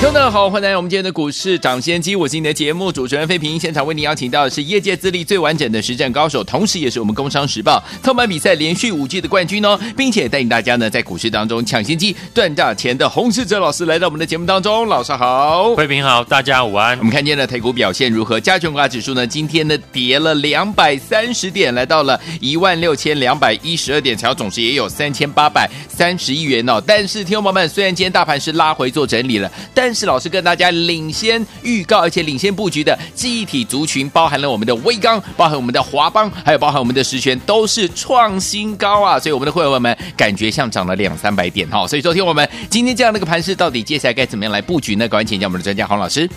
听众好，欢迎来到我们今天的股市抢先机，我是你的节目主持人费平。现场为你邀请到的是业界资历最完整的实战高手，同时也是我们工商时报操盘比赛连续五季的冠军哦，并且带领大家呢在股市当中抢先机赚大钱的洪世哲老师来到我们的节目当中。老师好，费平好，大家午安。我们看见了台股表现如何？加权股价指数呢今天呢跌了两百三十点，来到了一万六千两百一十二点，成交总值也有三千八百三十亿元哦。但是听众朋友们，虽然今天大盘是拉回做整理了，但是老师跟大家领先预告，而且领先布局的记忆体族群，包含了我们的威刚，包含我们的华邦，还有包含我们的实权，都是创新高啊！所以我们的会员们感觉像涨了两三百点哈。所以昨天我们今天这样的一个盘势，到底接下来该怎么样来布局呢？赶快请教我们的专家黄老师。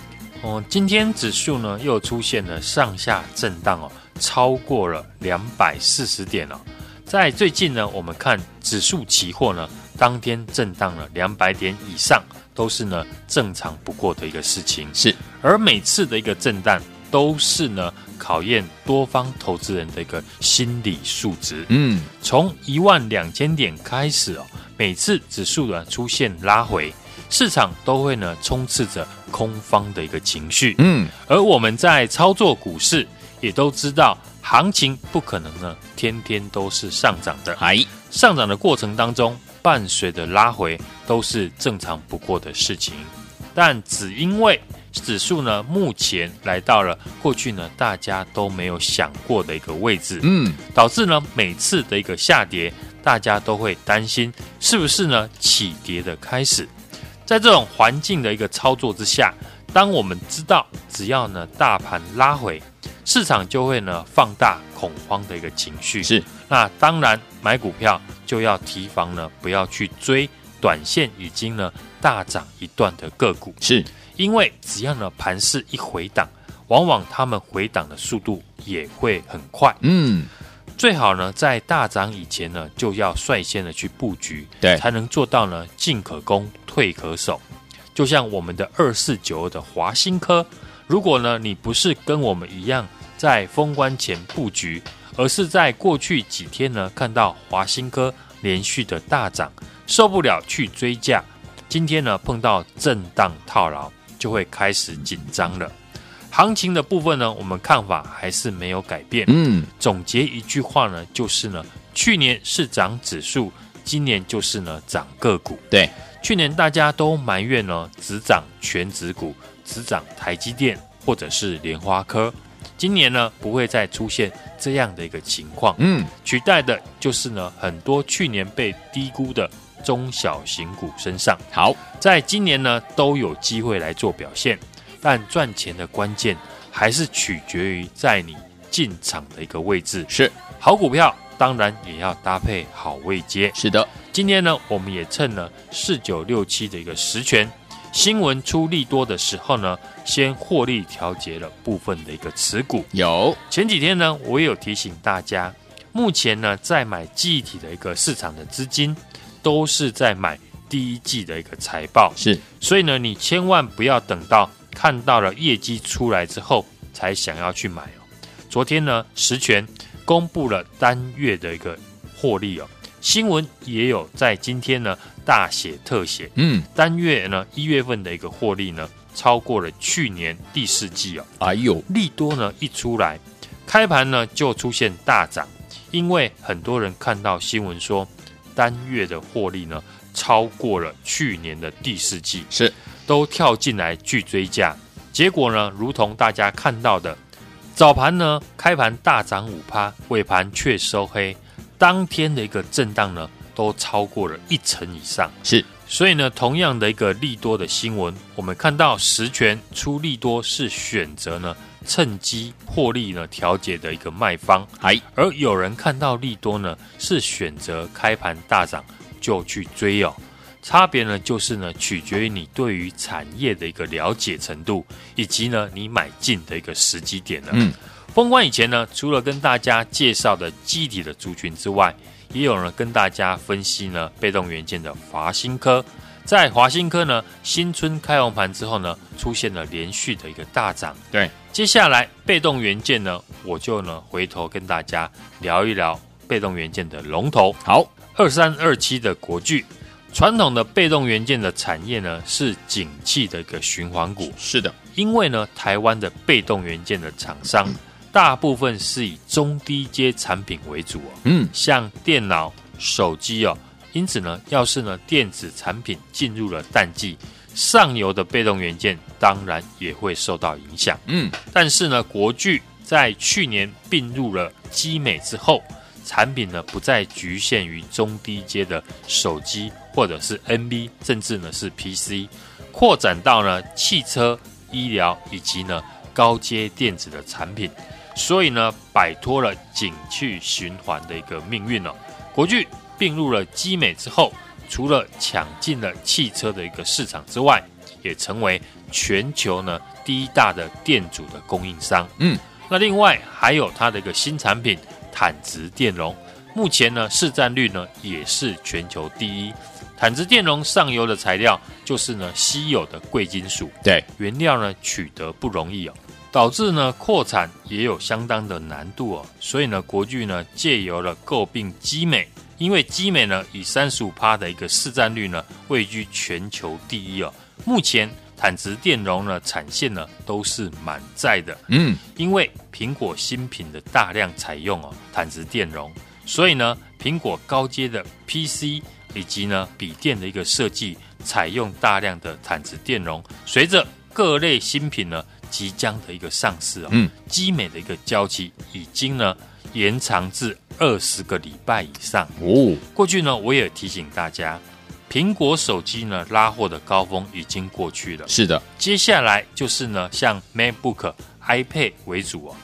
哦，今天指数呢又出现了上下震荡哦，超过了两百四十点、哦。在最近呢，我们看指数期货呢，当天震荡了两百点以上。都是呢正常不过的一个事情，是。而每次的一个震荡，都是呢考验多方投资人的一个心理素质。嗯，从一万两千点开始哦，每次指数呢出现拉回，市场都会呢充斥着空方的一个情绪。嗯，而我们在操作股市，也都知道行情不可能呢天天都是上涨的。哎，上涨的过程当中。伴随的拉回都是正常不过的事情，但只因为指数呢目前来到了过去呢大家都没有想过的一个位置，嗯，导致呢每次的一个下跌，大家都会担心是不是呢起跌的开始。在这种环境的一个操作之下，当我们知道只要呢大盘拉回，市场就会呢放大恐慌的一个情绪，是，那当然买股票。就要提防呢，不要去追短线已经呢大涨一段的个股，是因为只要呢盘势一回档，往往他们回档的速度也会很快。嗯，最好呢在大涨以前呢就要率先的去布局，对，才能做到呢进可攻，退可守。就像我们的二四九二的华新科，如果呢你不是跟我们一样在封关前布局。而是在过去几天呢，看到华新科连续的大涨，受不了去追价。今天呢，碰到震荡套牢，就会开始紧张了。行情的部分呢，我们看法还是没有改变。嗯，总结一句话呢，就是呢，去年是涨指数，今年就是呢涨个股。对，去年大家都埋怨呢，只涨全指股，只涨台积电或者是联发科。今年呢，不会再出现这样的一个情况，嗯，取代的就是呢，很多去年被低估的中小型股身上。好，在今年呢，都有机会来做表现，但赚钱的关键还是取决于在你进场的一个位置。是，好股票当然也要搭配好位阶。是的，今天呢，我们也趁了四九六七的一个实权。新闻出利多的时候呢，先获利调节了部分的一个持股。有前几天呢，我也有提醒大家，目前呢在买记忆体的一个市场的资金，都是在买第一季的一个财报。是，所以呢，你千万不要等到看到了业绩出来之后才想要去买哦。昨天呢，实权公布了单月的一个获利哦。新闻也有在今天呢大写特写，嗯，单月呢一月份的一个获利呢超过了去年第四季哦，哎呦，利多呢一出来，开盘呢就出现大涨，因为很多人看到新闻说单月的获利呢超过了去年的第四季，是。都跳进来去追价，结果呢如同大家看到的，早盘呢开盘大涨五趴，尾盘却收黑。当天的一个震荡呢，都超过了一成以上，是，所以呢，同样的一个利多的新闻，我们看到实权出利多是选择呢趁机获利呢调节的一个卖方，哎，而有人看到利多呢是选择开盘大涨就去追哦，差别呢就是呢取决于你对于产业的一个了解程度，以及呢你买进的一个时机点呢。嗯。封关以前呢，除了跟大家介绍的记忆体的族群之外，也有人跟大家分析呢被动元件的华新科。在华新科呢新春开红盘之后呢，出现了连续的一个大涨。对，接下来被动元件呢，我就呢回头跟大家聊一聊被动元件的龙头。好，二三二七的国巨。传统的被动元件的产业呢，是景气的一个循环股。是的，因为呢，台湾的被动元件的厂商，大部分是以中低阶产品为主哦。嗯，像电脑、手机哦，因此呢，要是呢电子产品进入了淡季，上游的被动元件当然也会受到影响。嗯，但是呢，国巨在去年并入了基美之后，产品呢不再局限于中低阶的手机。或者是 NB，甚至呢是 PC，扩展到呢汽车、医疗以及呢高阶电子的产品，所以呢摆脱了景气循环的一个命运了。国巨并入了基美之后，除了抢进了汽车的一个市场之外，也成为全球呢第一大的电阻的供应商。嗯，那另外还有它的一个新产品坦直电容，目前呢市占率呢也是全球第一。坦直电容上游的材料就是呢稀有的贵金属，对，原料呢取得不容易哦，导致呢扩产也有相当的难度哦，所以呢国巨呢借由了购并基美，因为基美呢以三十五趴的一个市占率呢位居全球第一哦，目前坦直电容呢产线呢都是满载的，嗯，因为苹果新品的大量采用哦坦直电容，所以呢苹果高阶的 PC。以及呢，笔电的一个设计采用大量的坦直电容，随着各类新品呢即将的一个上市哦，嗯，基美的一个交期已经呢延长至二十个礼拜以上哦。过去呢，我也提醒大家，苹果手机呢拉货的高峰已经过去了，是的，接下来就是呢，像 MacBook、iPad 为主哦。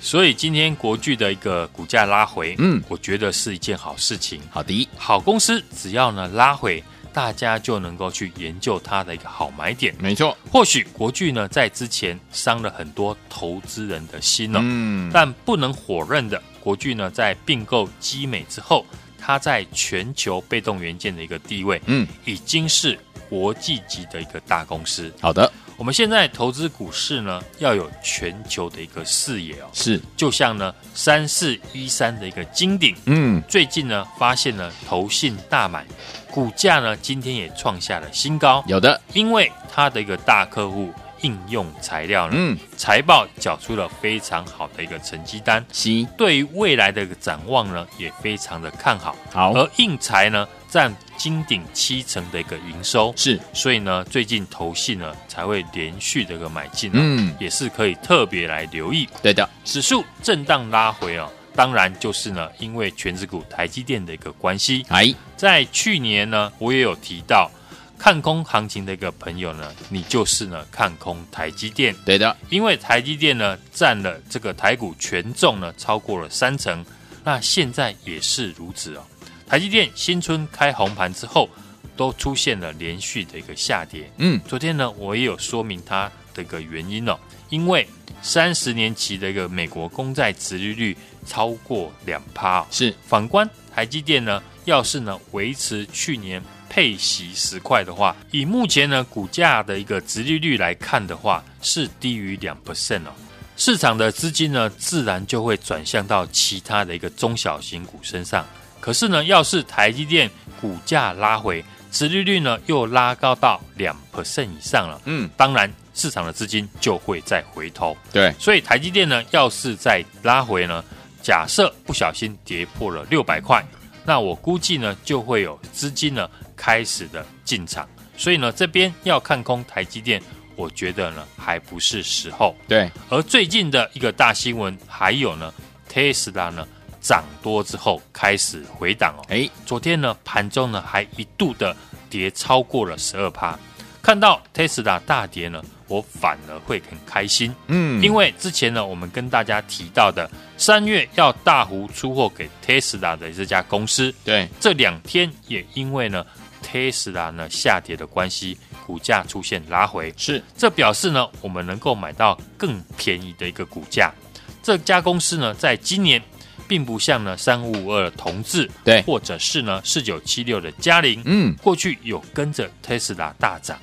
所以今天国巨的一个股价拉回，嗯，我觉得是一件好事情。好的，好公司只要呢拉回，大家就能够去研究它的一个好买点。没错，或许国巨呢在之前伤了很多投资人的心了，嗯，但不能否认的，国巨呢在并购基美之后，它在全球被动元件的一个地位，嗯，已经是国际级的一个大公司。好的。我们现在投资股市呢，要有全球的一个视野哦。是，就像呢三四一三的一个金鼎，嗯，最近呢发现了投信大买，股价呢今天也创下了新高。有的，因为它的一个大客户应用材料呢，嗯，财报缴出了非常好的一个成绩单，是，对于未来的一个展望呢也非常的看好。好，而应材呢。占金鼎七成的一个营收是，所以呢，最近投信呢才会连续的一个买进，嗯，也是可以特别来留意。对的，指数震荡拉回哦，当然就是呢，因为权值股台积电的一个关系。哎，在去年呢，我也有提到看空行情的一个朋友呢，你就是呢看空台积电。对的，因为台积电呢占了这个台股权重呢超过了三成，那现在也是如此哦。台积电新春开红盘之后，都出现了连续的一个下跌。嗯，昨天呢，我也有说明它的一个原因哦，因为三十年期的一个美国公债殖利率超过两趴。是，反观台积电呢，要是呢维持去年配息十块的话，以目前呢股价的一个殖利率来看的话，是低于两 percent 哦。市场的资金呢，自然就会转向到其他的一个中小型股身上。可是呢，要是台积电股价拉回，殖利率呢又拉高到两 percent 以上了，嗯，当然市场的资金就会再回头。对，所以台积电呢，要是再拉回呢，假设不小心跌破了六百块，那我估计呢就会有资金呢开始的进场。所以呢，这边要看空台积电，我觉得呢还不是时候。对，而最近的一个大新闻还有呢，Tesla 呢。涨多之后开始回档哦，哎，昨天呢盘中呢还一度的跌超过了十二趴，看到 Tesla 大跌呢，我反而会很开心，嗯，因为之前呢我们跟大家提到的三月要大幅出货给 Tesla 的这家公司，对，这两天也因为呢 Tesla 呢下跌的关系，股价出现拉回，是，这表示呢我们能够买到更便宜的一个股价。这家公司呢，在今年并不像呢三五五二的同志，对，或者是呢四九七六的嘉陵，嗯，过去有跟着 Tesla 大涨，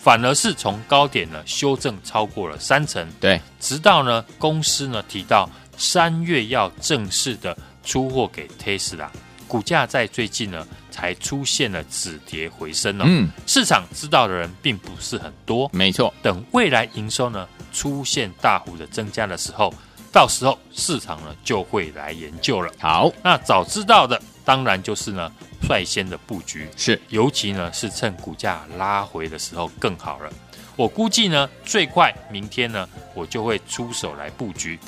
反而是从高点呢修正超过了三成，对，直到呢公司呢提到三月要正式的出货给 Tesla，，股价在最近呢才出现了止跌回升了，嗯，市场知道的人并不是很多，没错，等未来营收呢出现大幅的增加的时候。到时候市场呢就会来研究了。好，那早知道的当然就是呢率先的布局，是尤其呢是趁股价拉回的时候更好了。我估计呢最快明天呢我就会出手来布局。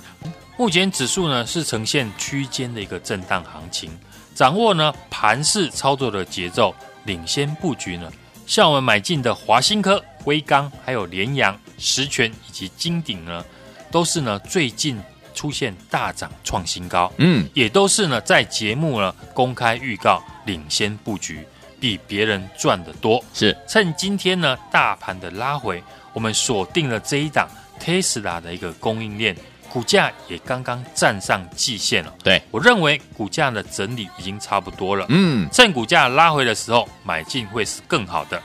目前指数呢是呈现区间的一个震荡行情，掌握呢盘势操作的节奏，领先布局呢，像我们买进的华新科、威刚，还有联阳、十銓以及金鼎呢，都是呢最近。出现大涨创新高，嗯，也都是呢在节目呢公开预告领先布局，比别人赚得多。是趁今天呢大盘的拉回，我们锁定了这一档 Tesla 的一个供应链，股价也刚刚站上季线了。对，我认为股价的整理已经差不多了。嗯，趁股价拉回的时候买进会是更好的，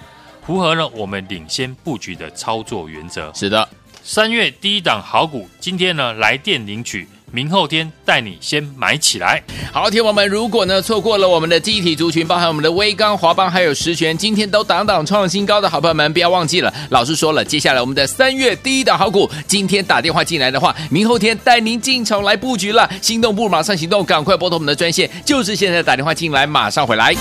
符合了我们领先布局的操作原则。是的。三月第一档好股，今天呢来电领取，明后天带你先买起来。好，听友们，如果呢错过了我们的记忆体族群，包含我们的威刚、华邦还有实权，今天都档档创新高的好朋友们，不要忘记了。老师说了，接下来我们的三月第一档好股，今天打电话进来的话，明后天带您进场来布局了。心动不如马上行动，赶快拨通我们的专线，就是现在打电话进来，马上回来。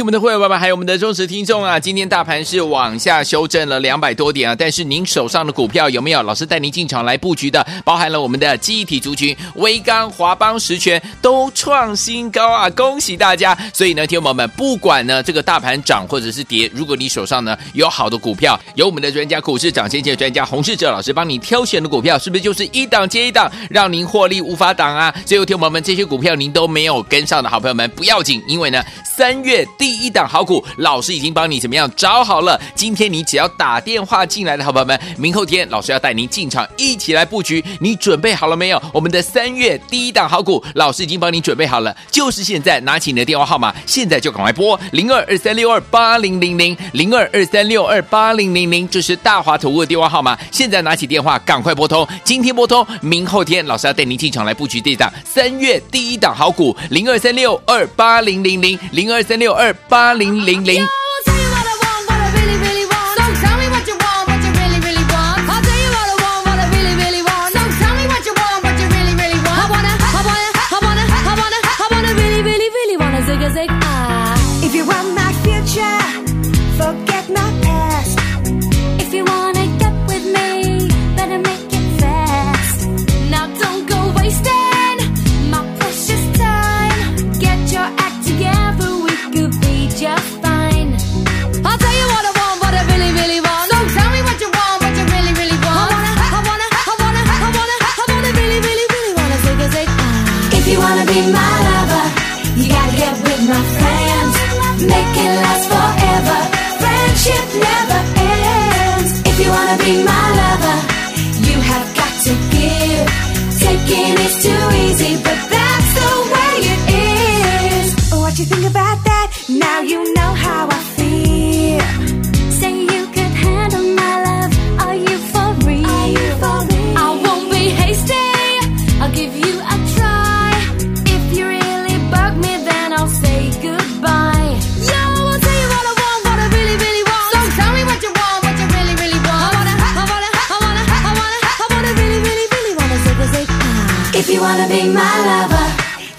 我们的会员爸爸，还有我们的忠实听众啊！今天大盘是往下修正了两百多点啊，但是您手上的股票有没有老师带您进场来布局的？包含了我们的记忆体族群、威刚、华邦、十銓都创新高啊！恭喜大家！所以呢，听众朋友们，不管呢这个大盘涨或者是跌，如果你手上呢有好的股票，有我们的专家股市涨先机专家洪世哲老师帮你挑选的股票，是不是就是一档接一档，让您获利无法挡啊？所以，听众朋友们，这些股票您都没有跟上的好朋友们，不要紧，因为呢三月。第第一档好股，老师已经帮你怎么样找好了？今天你只要打电话进来的好朋友们，明后天老师要带您进场一起来布局，你准备好了没有？我们的三月第一档好股，老师已经帮你准备好了，就是现在，拿起你的电话号码，现在就赶快拨零二二三六二八零零零零二二三六二八零零零，这是大华投顾的电话号码，现在拿起电话赶快拨通，今天拨通，明后天老师要带您进场来布局这档三月第一档好股零二三六二八零零零零二三六二八零零零。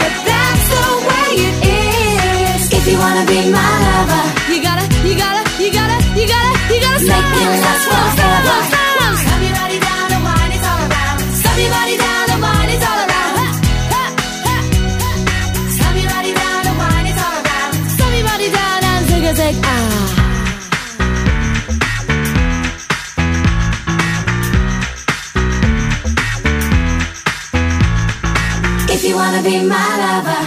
but that's the way it is. If you wanna be my...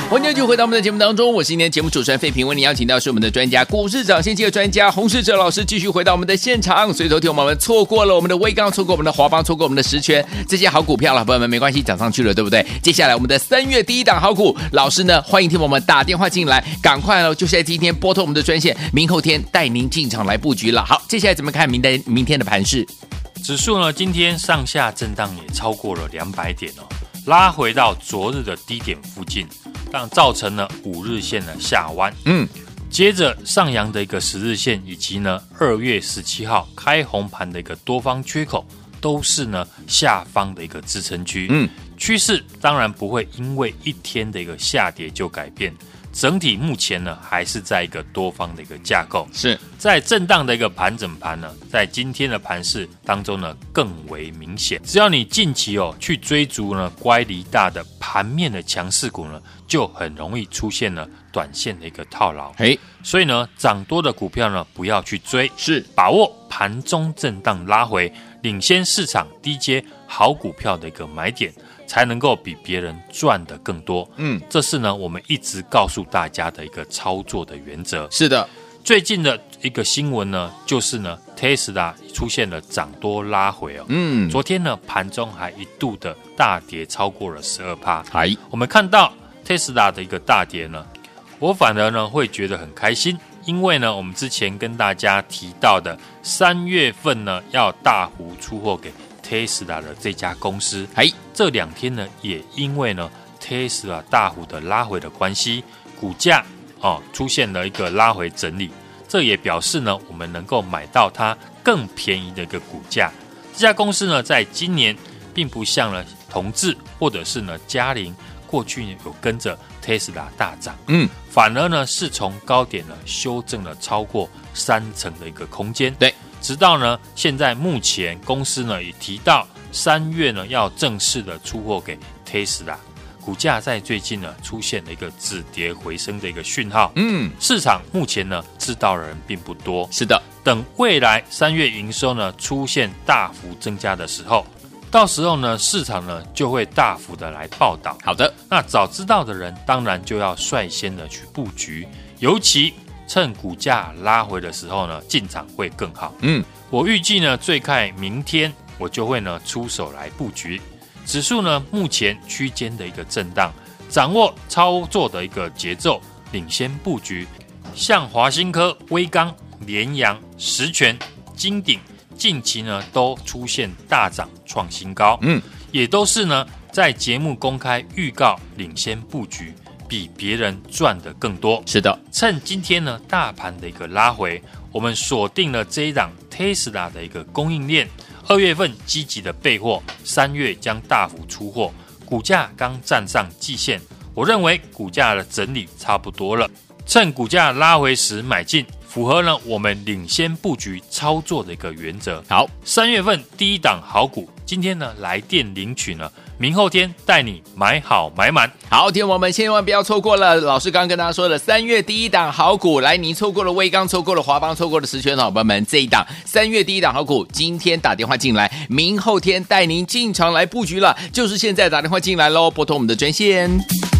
欢迎继续回到我们的节目当中，我是今天节目主持人费平，为您邀请到是我们的专家股市涨先机的专家洪世哲老师，继续回到我们的现场。所以昨天我们错过了我们的威刚，错过我们的华邦，错过我们的十銓这些好股票了，朋友们没关系，涨上去了，对不对？接下来我们的三月第一档好股，老师呢欢迎听我们打电话进来，赶快哦，就是在今天拨通我们的专线，明后天带您进场来布局了。好，接下来怎么看明天明天的盘势？指数呢今天上下震荡也超过了两百点哦。拉回到昨日的低点附近，但造成了五日线的下弯。嗯，接着上扬的一个十日线，以及呢二月十七号开红盘的一个多方缺口，都是呢下方的一个支撑区。嗯，趋势当然不会因为一天的一个下跌就改变。整体目前呢，还是在一个多方的一个架构，是在震荡的一个盘整盘呢，在今天的盘势当中呢，更为明显。只要你近期哦去追逐呢乖离大的盘面的强势股呢，就很容易出现呢短线的一个套牢。嘿，所以呢，涨多的股票呢，不要去追，是把握盘中震荡拉回，领先市场低阶好股票的一个买点。才能够比别人赚的更多。嗯，这是呢，我们一直告诉大家的一个操作的原则。是的，最近的一个新闻呢，就是呢，Tesla 出现了涨多拉回哦。嗯，昨天呢，盘中还一度的大跌超过了十二趴。哎，我们看到 Tesla 的一个大跌呢，我反而呢会觉得很开心，因为呢，我们之前跟大家提到的三月份呢要大幅出货给。Tesla 的这家公司，哎，这两天呢，也因为呢，Tesla 大幅的拉回的关系，股价哦出现了一个拉回整理，这也表示呢，我们能够买到它更便宜的一个股价。这家公司呢，在今年并不像呢同志或者是呢嘉玲过去呢有跟着 Tesla 大涨，嗯，反而呢是从高点呢修正了超过三成的一个空间，对。直到呢，现在目前公司呢也提到三月呢要正式的出货给 Tesla，股价在最近呢出现了一个止跌回升的一个讯号。嗯，市场目前呢知道的人并不多。是的，等未来三月营收呢出现大幅增加的时候，到时候呢市场呢就会大幅的来报道。好的，那早知道的人当然就要率先的去布局，尤其。趁股价拉回的时候呢，进场会更好。嗯，我预计呢，最快明天我就会呢出手来布局。指数呢目前区间的一个震荡，掌握操作的一个节奏，领先布局。像华新科、威刚、联阳、十銓、金鼎，近期呢都出现大涨创新高。嗯，也都是呢在节目公开预告领先布局。比别人赚的更多，是的。趁今天呢，大盘的一个拉回，我们锁定了这一档 Tesla 的一个供应链。二月份积极的备货，三月将大幅出货，股价刚站上季线，我认为股价的整理差不多了，趁股价拉回时买进，符合了我们领先布局操作的一个原则。好，三月份第一档好股，今天呢来电领取呢。明后天带你买好买满，好，天王们千万不要错过了。老师刚跟大家说的三月第一档好股，来，您错过了威刚，错过了华邦，错过了十銓，好朋友们，这一档三月第一档好股，今天打电话进来，明后天带您进场来布局了，就是现在打电话进来喽，拨通我们的专线。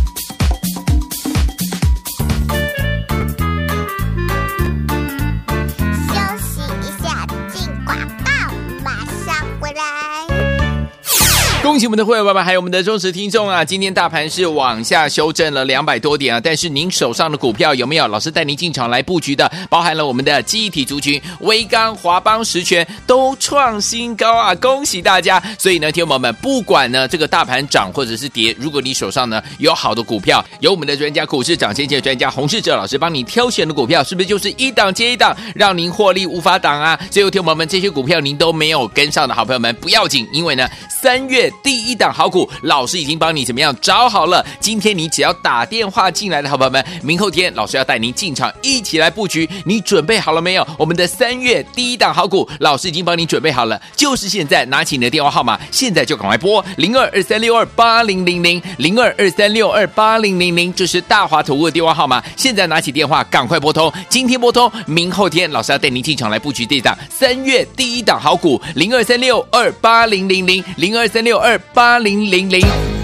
恭喜我们的会员爸爸，还有我们的忠实听众啊！今天大盘是往下修正了两百多点啊，但是您手上的股票有没有老师带您进场来布局的？包含了我们的记忆体族群，威刚、华邦、十銓都创新高啊！恭喜大家！所以呢，听众朋友们，不管呢这个大盘涨或者是跌，如果你手上呢有好的股票，有我们的专家股市涨先机的专家洪世哲老师帮你挑选的股票，是不是就是一档接一档，让您获利无法挡啊？所以听众朋友们，这些股票您都没有跟上的好朋友们不要紧，因为呢三月。第一档好股，老师已经帮你怎么样找好了？今天你只要打电话进来的好朋友们，明后天老师要带您进场一起来布局，你准备好了没有？我们的三月第一档好股，老师已经帮你准备好了，就是现在，拿起你的电话号码，现在就赶快拨零二二三六二八零零零零二二三六二八零零零，这是大华投顾的电话号码，现在拿起电话赶快拨通，今天拨通，明后天老师要带您进场来布局这档三月第一档好股零二三六二八零零零零二三六二。八零零零。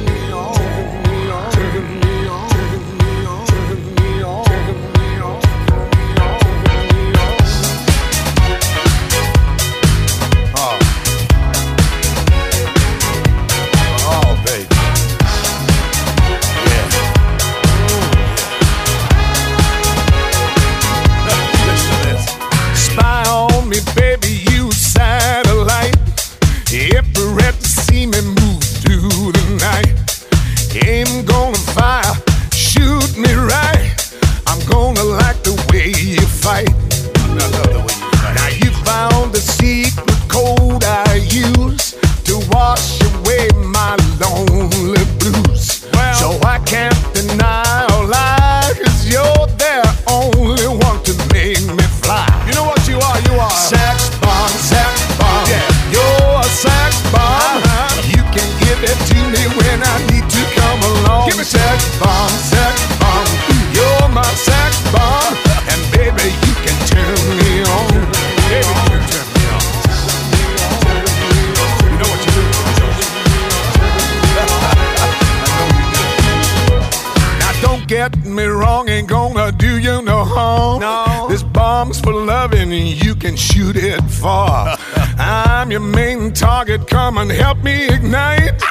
Loving, and you can shoot it far. I'm your main target, come and help me ignite.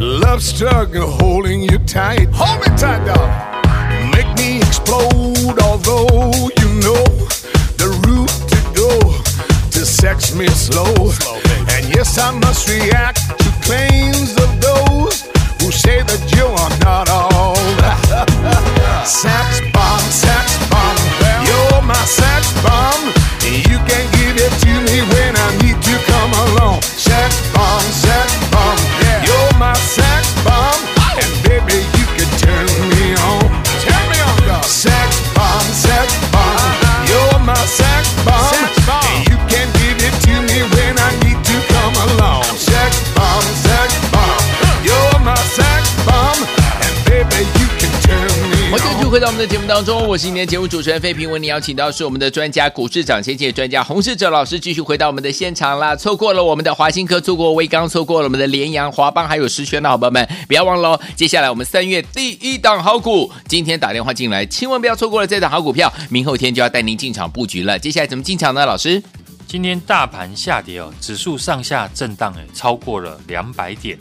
Love struggle holding you tight. Hold me tight, dog. Make me explode, although you know the route to go to sex me slow. and yes, I must react to claims of those who say that you are not all. sex bomb, sex 的节目当中，我是今天节目主持人费平，为你邀请到是我们的专家股市涨先见专家洪世哲老师，继续回到我们的现场啦。错过了我们的华新科，错过威刚，错过了我们的联阳、华邦，还有实权的好朋友们，不要忘了哦。接下来我们三月第一档好股，今天打电话进来，千万不要错过了这档好股票，明后天就要带您进场布局了。接下来怎么进场呢？老师？今天大盘下跌哦，指数上下震荡诶，超过了两百点，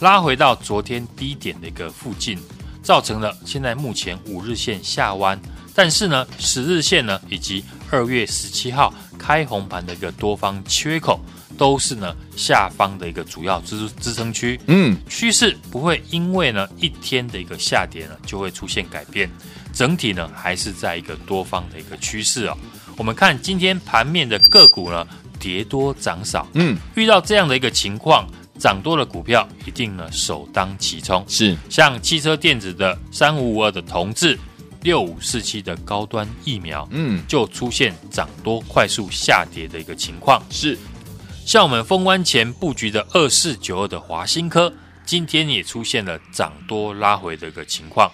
拉回到昨天低点的一个附近，造成了现在目前五日线下弯，但是呢十日线呢以及二月十七号开红盘的一个多方缺口，都是呢下方的一个主要支支撑区。嗯，趋势不会因为呢一天的一个下跌呢就会出现改变，整体呢还是在一个多方的一个趋势哦。我们看今天盘面的个股呢跌多涨少，嗯，遇到这样的一个情况，涨多的股票一定呢首当其冲，是像汽车电子的三五五二的同志，六五四七的高端疫苗，嗯就出现涨多快速下跌的一个情况。是，像我们封关前布局的二四九二的华新科，今天也出现了涨多拉回的一个情况。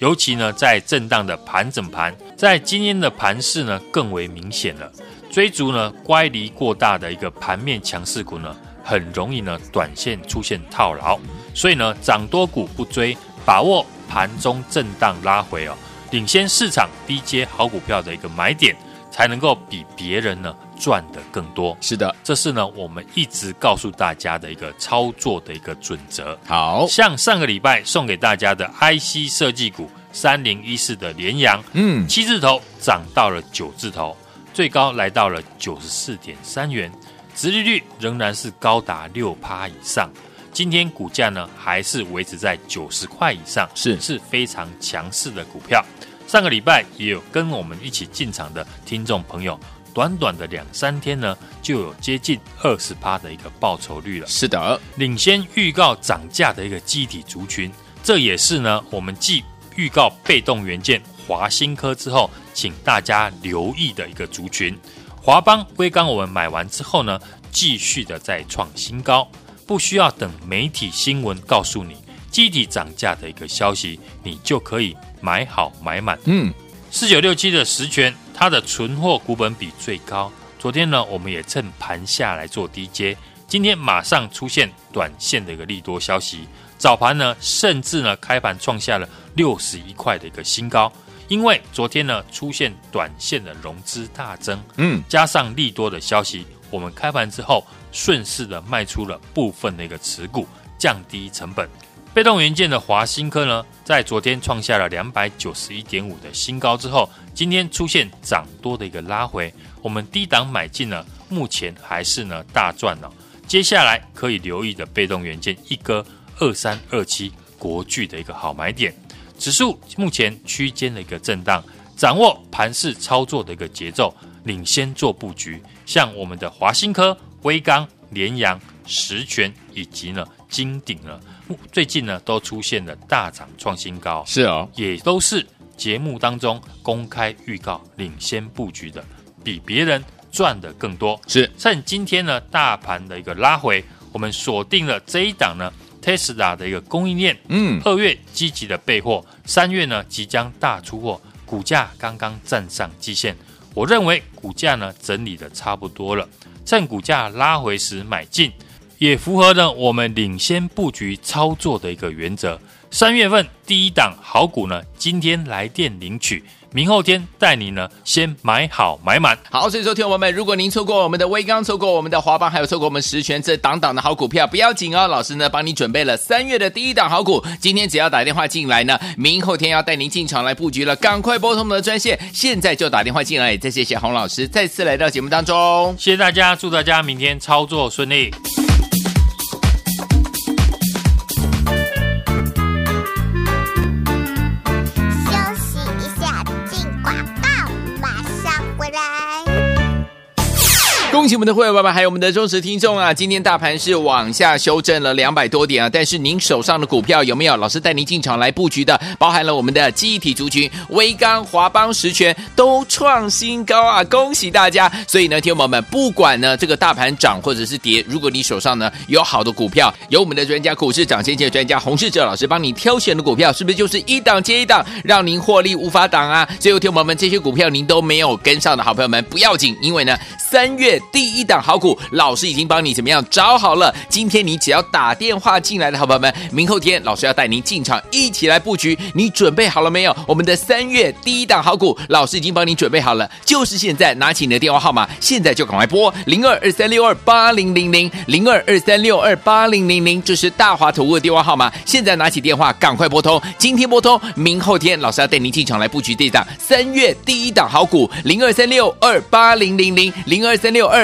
尤其呢，在震荡的盘整盘，在今天的盘势呢更为明显了。追逐呢乖离过大的一个盘面强势股呢，很容易呢短线出现套牢。所以呢，涨多股不追，把握盘中震荡拉回哦，领先市场低阶好股票的一个买点，才能够比别人呢赚的更多。是的，这是呢我们一直告诉大家的一个操作的一个准则。好，像上个礼拜送给大家的 IC 设计股三零一四的联阳，嗯，七字头涨到了九字头，最高来到了九十四点三元，殖利率仍然是高达六趴以上。今天股价呢还是维持在九十块以上，是是非常强势的股票。上个礼拜也有跟我们一起进场的听众朋友，短短的两三天呢，就有接近二十趴的一个报酬率了。是的，领先预告涨价的一个机体族群，这也是呢我们继预告被动元件华新科之后，请大家留意的一个族群。华邦、威刚我们买完之后呢，继续的再创新高，不需要等媒体新闻告诉你记忆体涨价的一个消息，你就可以买好买满。嗯，四九六七的实权，它的存货股本比最高。昨天呢，我们也趁盘下来做低接，今天马上出现短线的一个利多消息。早盘呢，甚至呢开盘创下了六十一块的一个新高。因为昨天呢出现短线的融资大增，嗯，加上利多的消息，我们开盘之后顺势的卖出了部分的一个持股，降低成本。被动元件的华新科呢，在昨天创下了两百九十一点五的新高之后，今天出现涨多的一个拉回，我们低档买进呢，目前还是呢大赚了。接下来可以留意的被动元件一哥二三二七国巨的一个好买点，指数目前区间的一个震荡，掌握盘势操作的一个节奏，领先做布局。像我们的华新科、威刚、联阳、十銓以及呢金鼎呢，最近呢都出现了大涨创新高，是哦，也都是节目当中公开预告领先布局的，比别人赚的更多。是趁今天呢大盘的一个拉回，我们锁定了这一档呢。Tesla 的一个供应链，嗯，二月积极的备货，三月呢即将大出货，股价刚刚站上季线，我认为股价呢整理的差不多了，趁股价拉回时买进，也符合了我们领先布局操作的一个原则。三月份第一档好股呢，今天来电领取。明后天带你呢，先买好买满。好，所以说，听友们，如果您错过我们的威刚，错过我们的华邦，还有错过我们十全这档档的好股票，不要紧哦，老师呢帮你准备了三月的第一档好股。今天只要打电话进来呢，明后天要带您进场来布局了，赶快拨通我们的专线，现在就打电话进来。再谢谢洪老师再次来到节目当中，谢谢大家，祝大家明天操作顺利。恭喜我们的会员爸爸，还有我们的忠实听众啊！今天大盘是往下修正了两百多点啊，但是您手上的股票有没有老师带您进场来布局的？包含了我们的记忆体族群、威刚、华邦、十銓都创新高啊！恭喜大家！所以呢，听众朋友们，不管呢这个大盘涨或者是跌，如果你手上呢有好的股票，有我们的专家股市涨先机的专家洪世哲老师帮你挑选的股票，是不是就是一档接一档，让您获利无法挡啊？所以，听众朋友们，这些股票您都没有跟上的好朋友们不要紧，因为呢三月。第一档好股，老师已经帮你怎么样找好了？今天你只要打电话进来的好朋友们，明后天老师要带您进场一起来布局，你准备好了没有？我们的三月第一档好股，老师已经帮你准备好了，就是现在，拿起你的电话号码，现在就赶快拨零二二三六二八零零零零二二三六二八零零零，这是大华投顾的电话号码，现在拿起电话赶快拨通，今天拨通，明后天老师要带您进场来布局这档三月第一档好股零二三六二八零零零零二三六二。